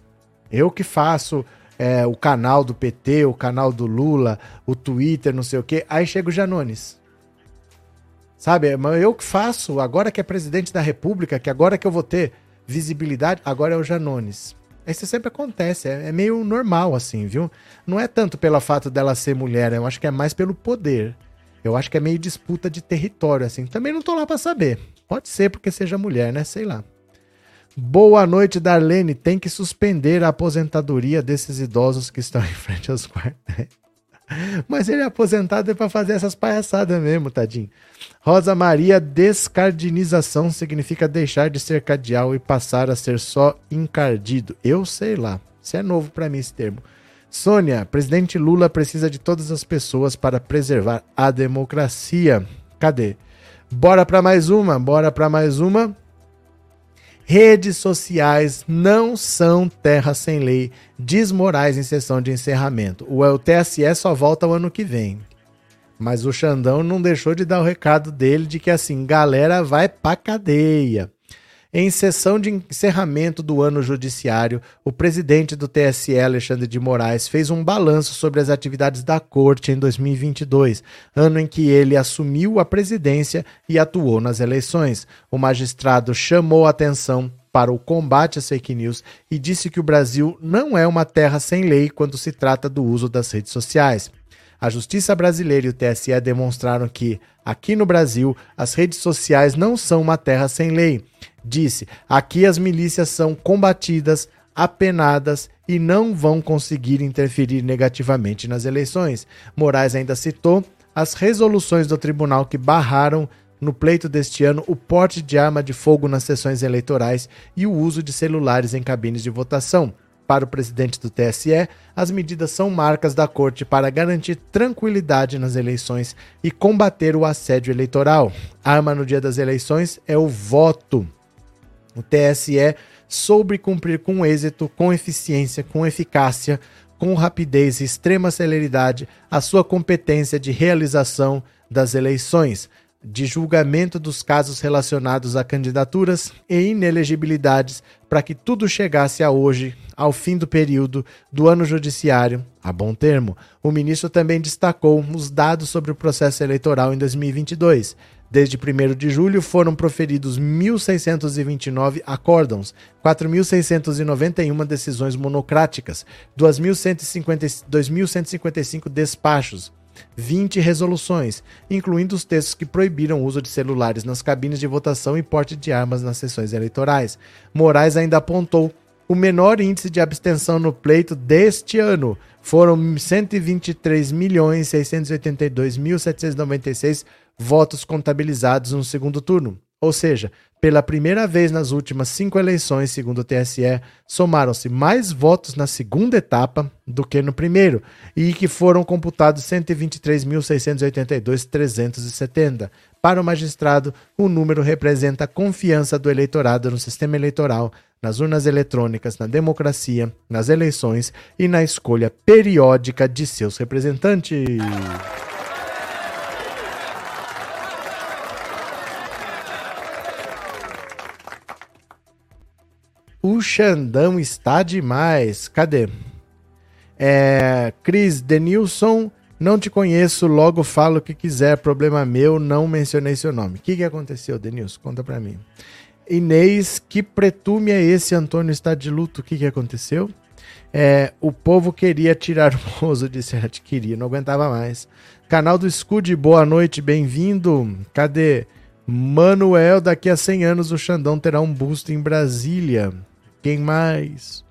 Speaker 1: Eu que faço é, o canal do PT, o canal do Lula, o Twitter, não sei o quê. Aí chega o Janones. Sabe, mas eu que faço, agora que é presidente da República, que agora que eu vou ter visibilidade, agora é o Janones. Isso sempre acontece, é, é meio normal assim, viu? Não é tanto pelo fato dela ser mulher, eu acho que é mais pelo poder. Eu acho que é meio disputa de território, assim. Também não tô lá para saber. Pode ser porque seja mulher, né? Sei lá. Boa noite, Darlene. Tem que suspender a aposentadoria desses idosos que estão em frente aos quartéis. Mas ele é aposentado é para fazer essas palhaçadas mesmo, tadinho. Rosa Maria, descardinização significa deixar de ser cardeal e passar a ser só encardido. Eu sei lá. Isso é novo para mim esse termo. Sônia, presidente Lula precisa de todas as pessoas para preservar a democracia. Cadê? Bora para mais uma, bora para mais uma. Redes sociais não são terra sem lei, diz Moraes em sessão de encerramento. O TSE só volta o ano que vem. Mas o Xandão não deixou de dar o recado dele de que assim, galera vai pra cadeia. Em sessão de encerramento do ano judiciário, o presidente do TSE, Alexandre de Moraes, fez um balanço sobre as atividades da corte em 2022, ano em que ele assumiu a presidência e atuou nas eleições. O magistrado chamou atenção para o combate às fake news e disse que o Brasil não é uma terra sem lei quando se trata do uso das redes sociais. A justiça brasileira e o TSE demonstraram que, aqui no Brasil, as redes sociais não são uma terra sem lei disse: aqui as milícias são combatidas, apenadas e não vão conseguir interferir negativamente nas eleições. Moraes ainda citou as resoluções do tribunal que barraram no pleito deste ano o porte de arma de fogo nas sessões eleitorais e o uso de celulares em cabines de votação. Para o presidente do TSE, as medidas são marcas da corte para garantir tranquilidade nas eleições e combater o assédio eleitoral. A arma no dia das eleições é o voto. O TSE soube cumprir com êxito, com eficiência, com eficácia, com rapidez e extrema celeridade a sua competência de realização das eleições, de julgamento dos casos relacionados a candidaturas e inelegibilidades, para que tudo chegasse a hoje, ao fim do período do ano judiciário, a bom termo. O ministro também destacou os dados sobre o processo eleitoral em 2022. Desde 1 de julho foram proferidos 1.629 acórdãos, 4.691 decisões monocráticas, 2.155 despachos, 20 resoluções, incluindo os textos que proibiram o uso de celulares nas cabines de votação e porte de armas nas sessões eleitorais. Moraes ainda apontou o menor índice de abstenção no pleito deste ano. Foram 123.682.796 votos contabilizados no segundo turno. Ou seja, pela primeira vez nas últimas cinco eleições, segundo o TSE, somaram-se mais votos na segunda etapa do que no primeiro, e que foram computados 123.682.370. Para o magistrado, o número representa a confiança do eleitorado no sistema eleitoral, nas urnas eletrônicas, na democracia, nas eleições e na escolha periódica de seus representantes. O Xandão está demais. Cadê? É, Cris Denilson, não te conheço, logo falo o que quiser, problema meu, não mencionei seu nome. O que, que aconteceu, Denilson? Conta pra mim. Inês, que pretume é esse? Antônio está de luto, o que, que aconteceu? É, o povo queria tirar o moço, disse ela, queria, não aguentava mais. Canal do Scud, boa noite, bem-vindo. Cadê? Manuel, daqui a 100 anos o Xandão terá um busto em Brasília. Quem mais?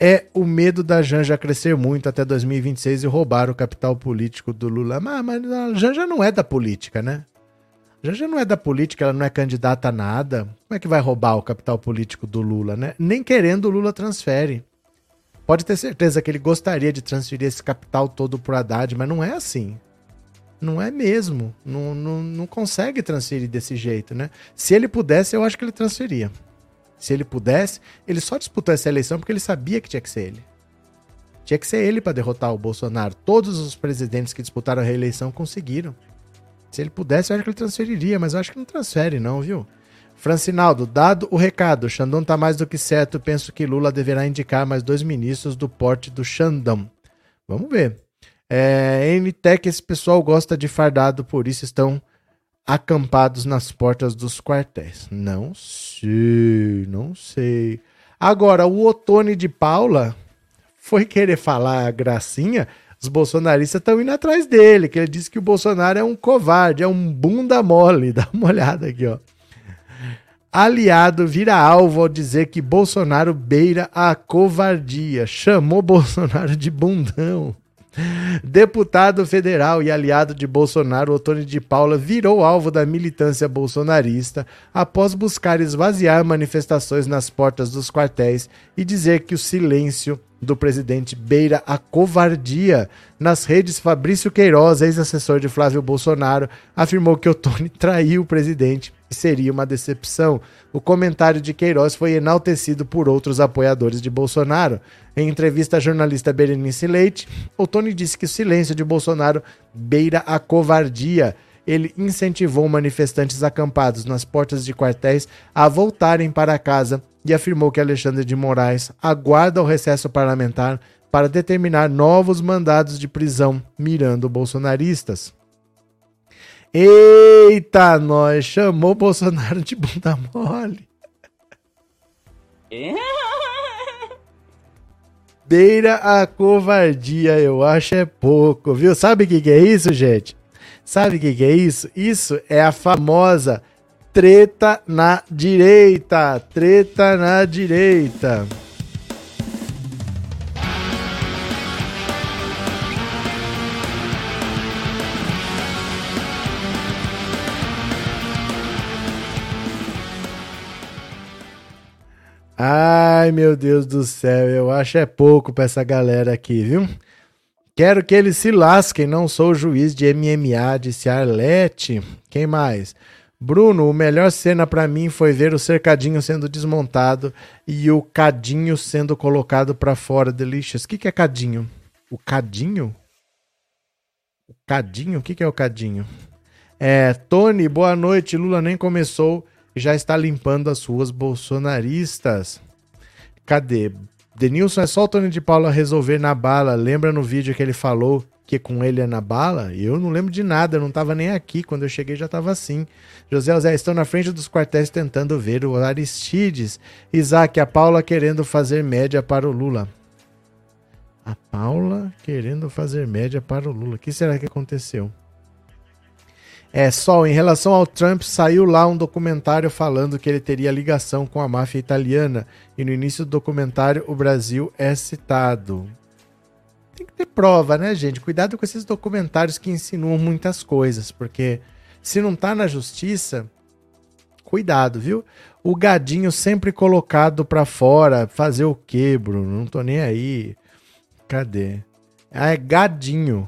Speaker 1: É o medo da Janja crescer muito até 2026 e roubar o capital político do Lula. Mas, mas a Janja não é da política, né? A Janja não é da política, ela não é candidata a nada. Como é que vai roubar o capital político do Lula, né? Nem querendo o Lula transfere. Pode ter certeza que ele gostaria de transferir esse capital todo para Haddad, mas não é assim. Não é mesmo. Não, não, não consegue transferir desse jeito, né? Se ele pudesse, eu acho que ele transferia. Se ele pudesse, ele só disputou essa eleição porque ele sabia que tinha que ser ele. Tinha que ser ele para derrotar o Bolsonaro. Todos os presidentes que disputaram a reeleição conseguiram. Se ele pudesse, eu acho que ele transferiria, mas eu acho que não transfere, não, viu? Francinaldo, dado o recado, Xandão tá mais do que certo. Penso que Lula deverá indicar mais dois ministros do porte do Xandão. Vamos ver. É, NTEC, esse pessoal gosta de fardado, por isso estão acampados nas portas dos quartéis. Não sei, não sei. Agora, o Otone de Paula foi querer falar a gracinha, os bolsonaristas estão indo atrás dele, que ele disse que o Bolsonaro é um covarde, é um bunda mole. Dá uma olhada aqui, ó. Aliado vira alvo ao dizer que Bolsonaro beira a covardia. Chamou Bolsonaro de bundão. Deputado federal e aliado de Bolsonaro, Otônio de Paula, virou alvo da militância bolsonarista após buscar esvaziar manifestações nas portas dos quartéis e dizer que o silêncio do presidente beira a covardia. Nas redes, Fabrício Queiroz, ex-assessor de Flávio Bolsonaro, afirmou que Otônio traiu o presidente e seria uma decepção. O comentário de Queiroz foi enaltecido por outros apoiadores de Bolsonaro. Em entrevista à jornalista Berenice Leite, Otônio disse que o silêncio de Bolsonaro beira a covardia ele incentivou manifestantes acampados nas portas de quartéis a voltarem para casa e afirmou que Alexandre de Moraes aguarda o recesso parlamentar para determinar novos mandados de prisão mirando bolsonaristas. Eita, nós chamou Bolsonaro de bunda mole. Beira a covardia, eu acho é pouco, viu? Sabe o que, que é isso, gente? Sabe o que, que é isso? Isso é a famosa treta na direita. Treta na direita. Ai, meu Deus do céu, eu acho é pouco pra essa galera aqui, viu? Quero que eles se lasquem, não sou juiz de MMA, disse Arlete. Quem mais? Bruno, o melhor cena para mim foi ver o cercadinho sendo desmontado e o cadinho sendo colocado para fora. Delicious. O que, que é cadinho? O cadinho? O cadinho? O que, que é o cadinho? É, Tony, boa noite. Lula nem começou já está limpando as ruas bolsonaristas. Cadê? Denilson, é só o Tony de Paula resolver na bala. Lembra no vídeo que ele falou que com ele é na bala? Eu não lembro de nada, eu não estava nem aqui. Quando eu cheguei já estava assim. José José, estão na frente dos quartéis tentando ver o Aristides. Isaac, a Paula querendo fazer média para o Lula. A Paula querendo fazer média para o Lula. O que será que aconteceu? É, Sol, em relação ao Trump, saiu lá um documentário falando que ele teria ligação com a máfia italiana. E no início do documentário, o Brasil é citado. Tem que ter prova, né, gente? Cuidado com esses documentários que insinuam muitas coisas, porque se não tá na justiça, cuidado, viu? O gadinho sempre colocado pra fora. Fazer o quê, Bruno? Não tô nem aí. Cadê? Ah, é gadinho.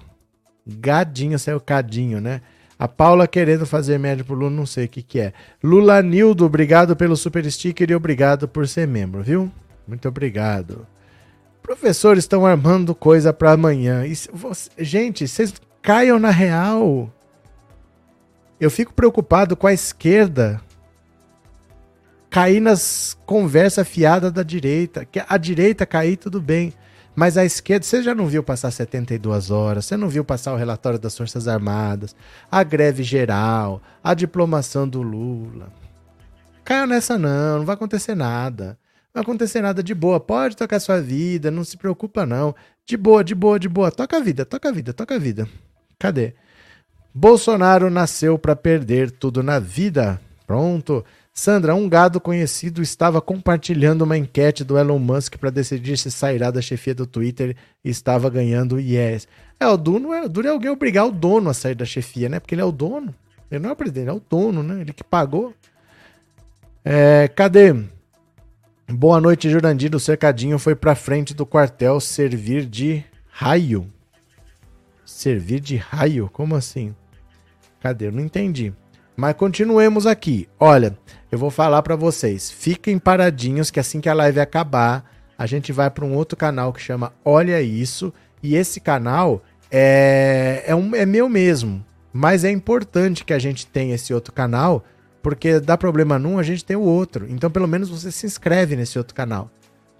Speaker 1: Gadinho, saiu cadinho, né? A Paula querendo fazer média pro Lula, não sei o que que é. Lula Nildo, obrigado pelo super sticker e obrigado por ser membro, viu? Muito obrigado. Professores estão armando coisa para amanhã. Você, gente, vocês caiam na real. Eu fico preocupado com a esquerda cair nas conversas fiadas da direita. Que a direita cair, tudo bem. Mas a esquerda, você já não viu passar 72 horas, você não viu passar o relatório das Forças Armadas, a greve geral, a diplomação do Lula. Caia nessa não, não vai acontecer nada. Não vai acontecer nada de boa. Pode tocar sua vida, não se preocupa não. De boa, de boa, de boa. Toca a vida, toca a vida, toca a vida. Cadê? Bolsonaro nasceu para perder tudo na vida. Pronto. Sandra, um gado conhecido estava compartilhando uma enquete do Elon Musk para decidir se sairá da chefia do Twitter e estava ganhando yes. É, o dono é, duro é alguém obrigar o dono a sair da chefia, né? Porque ele é o dono. Ele não é o presidente, é o dono, né? Ele que pagou. É, cadê? Boa noite, Jurandir. O cercadinho foi para frente do quartel servir de raio. Servir de raio? Como assim? Cadê? Eu não entendi. Mas continuemos aqui. Olha, eu vou falar para vocês. Fiquem paradinhos que assim que a live acabar, a gente vai para um outro canal que chama Olha Isso. E esse canal é, é, um, é meu mesmo. Mas é importante que a gente tenha esse outro canal, porque dá problema num, a gente tem o outro. Então, pelo menos você se inscreve nesse outro canal.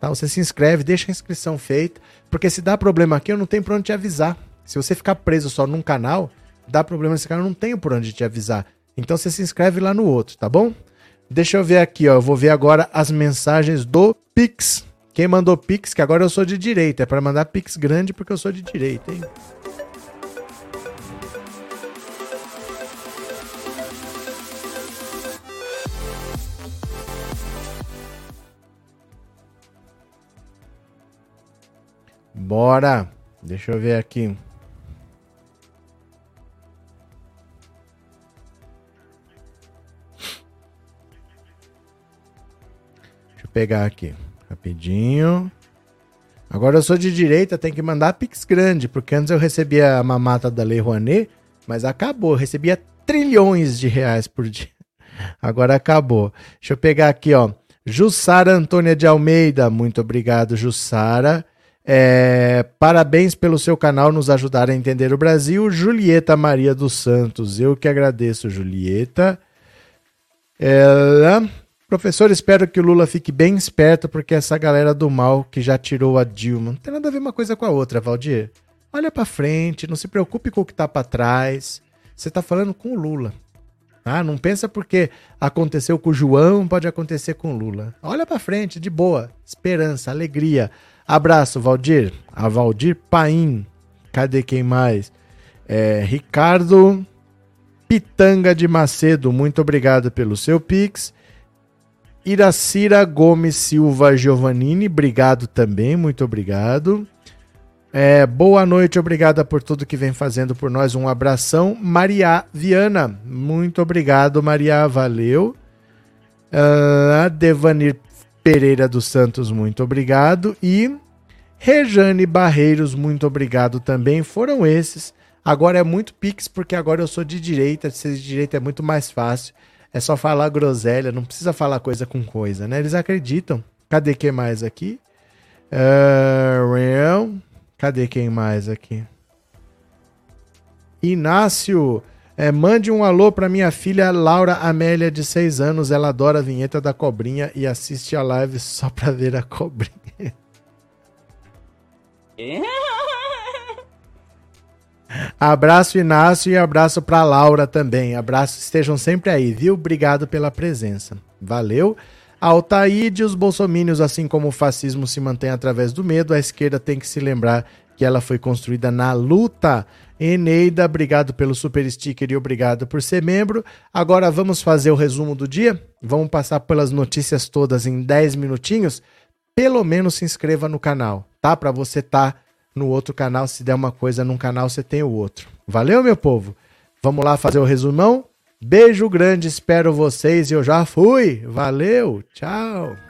Speaker 1: Tá? Você se inscreve, deixa a inscrição feita, porque se dá problema aqui, eu não tenho por onde te avisar. Se você ficar preso só num canal, dá problema nesse canal, eu não tenho por onde te avisar. Então você se inscreve lá no outro, tá bom? Deixa eu ver aqui, ó. Eu vou ver agora as mensagens do Pix. Quem mandou Pix, que agora eu sou de direita. É para mandar Pix grande porque eu sou de direita, hein? Bora! Deixa eu ver aqui. Pegar aqui. Rapidinho. Agora eu sou de direita, tem que mandar Pix grande, porque antes eu recebia a mamata da Lei Rouanet, mas acabou. Eu recebia trilhões de reais por dia. Agora acabou. Deixa eu pegar aqui, ó. Jussara Antônia de Almeida. Muito obrigado, Jussara. É, parabéns pelo seu canal nos ajudar a entender o Brasil. Julieta Maria dos Santos, eu que agradeço, Julieta. Ela, professor, espero que o Lula fique bem esperto, porque essa galera do mal que já tirou a Dilma. Não tem nada a ver uma coisa com a outra, Valdir. Olha para frente, não se preocupe com o que tá para trás. Você tá falando com o Lula. Ah, não pensa porque aconteceu com o João, pode acontecer com o Lula. Olha para frente, de boa, esperança, alegria. Abraço, Valdir. A Valdir Paim. Cadê quem mais? É, Ricardo Pitanga de Macedo, muito obrigado pelo seu Pix. Iracira Gomes Silva Giovannini, obrigado também, muito obrigado. É, boa noite, obrigada por tudo que vem fazendo por nós. Um abração. Maria Viana, muito obrigado, Maria, valeu. Uh, Devanir Pereira dos Santos, muito obrigado. E Rejane Barreiros, muito obrigado também. Foram esses. Agora é muito pix, porque agora eu sou de direita. Ser de direita é muito mais fácil. É só falar groselha, não precisa falar coisa com coisa, né? Eles acreditam. Cadê quem mais aqui? Uh, cadê quem mais aqui? Inácio. É, mande um alô para minha filha Laura Amélia, de 6 anos. Ela adora a vinheta da cobrinha e assiste a live só para ver a cobrinha. abraço, Inácio, e abraço para Laura também. Abraço, estejam sempre aí, viu? Obrigado pela presença. Valeu. Altaíde, os bolsomínios, assim como o fascismo se mantém através do medo, a esquerda tem que se lembrar que ela foi construída na luta. Eneida, obrigado pelo super sticker e obrigado por ser membro. Agora vamos fazer o resumo do dia? Vamos passar pelas notícias todas em 10 minutinhos? Pelo menos se inscreva no canal, tá? Para você estar tá no outro canal. Se der uma coisa num canal, você tem o outro. Valeu, meu povo? Vamos lá fazer o resumão? Beijo grande, espero vocês e eu já fui. Valeu, tchau.